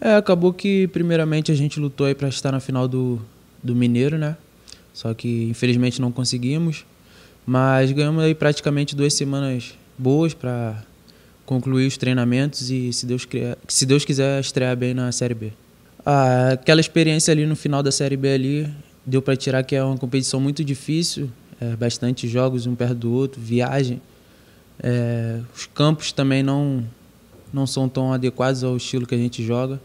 É, acabou que primeiramente a gente lutou aí para estar na final do, do Mineiro, né? Só que infelizmente não conseguimos. Mas ganhamos aí praticamente duas semanas boas para concluir os treinamentos e, se Deus, se Deus quiser, estrear bem na Série B. Ah, aquela experiência ali no final da Série B ali deu para tirar que é uma competição muito difícil, é, bastante jogos um perto do outro, viagem. É, os campos também não não são tão adequados ao estilo que a gente joga,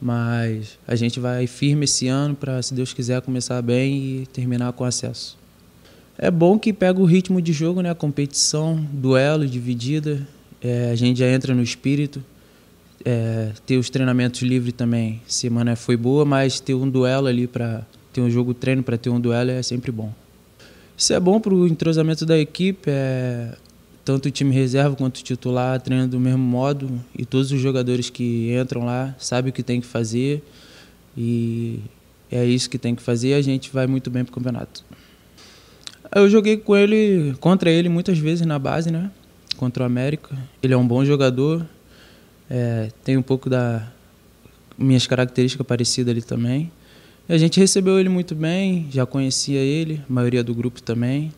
mas a gente vai firme esse ano para, se Deus quiser, começar bem e terminar com acesso. É bom que pega o ritmo de jogo, né? Competição, duelo, dividida. É, a gente já entra no espírito. É, ter os treinamentos livres também. Semana foi boa, mas ter um duelo ali para ter um jogo treino para ter um duelo é sempre bom. Isso é bom para o entrosamento da equipe. É, tanto o time reserva quanto o titular treinam do mesmo modo e todos os jogadores que entram lá sabem o que tem que fazer e é isso que tem que fazer e a gente vai muito bem para o campeonato. Eu joguei com ele, contra ele muitas vezes na base, né? Contra o América. Ele é um bom jogador, é, tem um pouco da minhas características parecidas ali também. E a gente recebeu ele muito bem, já conhecia ele, a maioria do grupo também.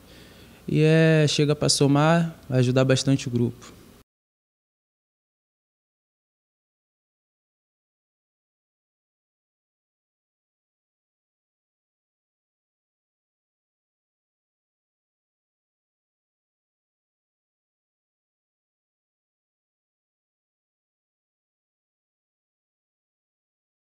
E é, chega para somar, ajudar bastante o grupo.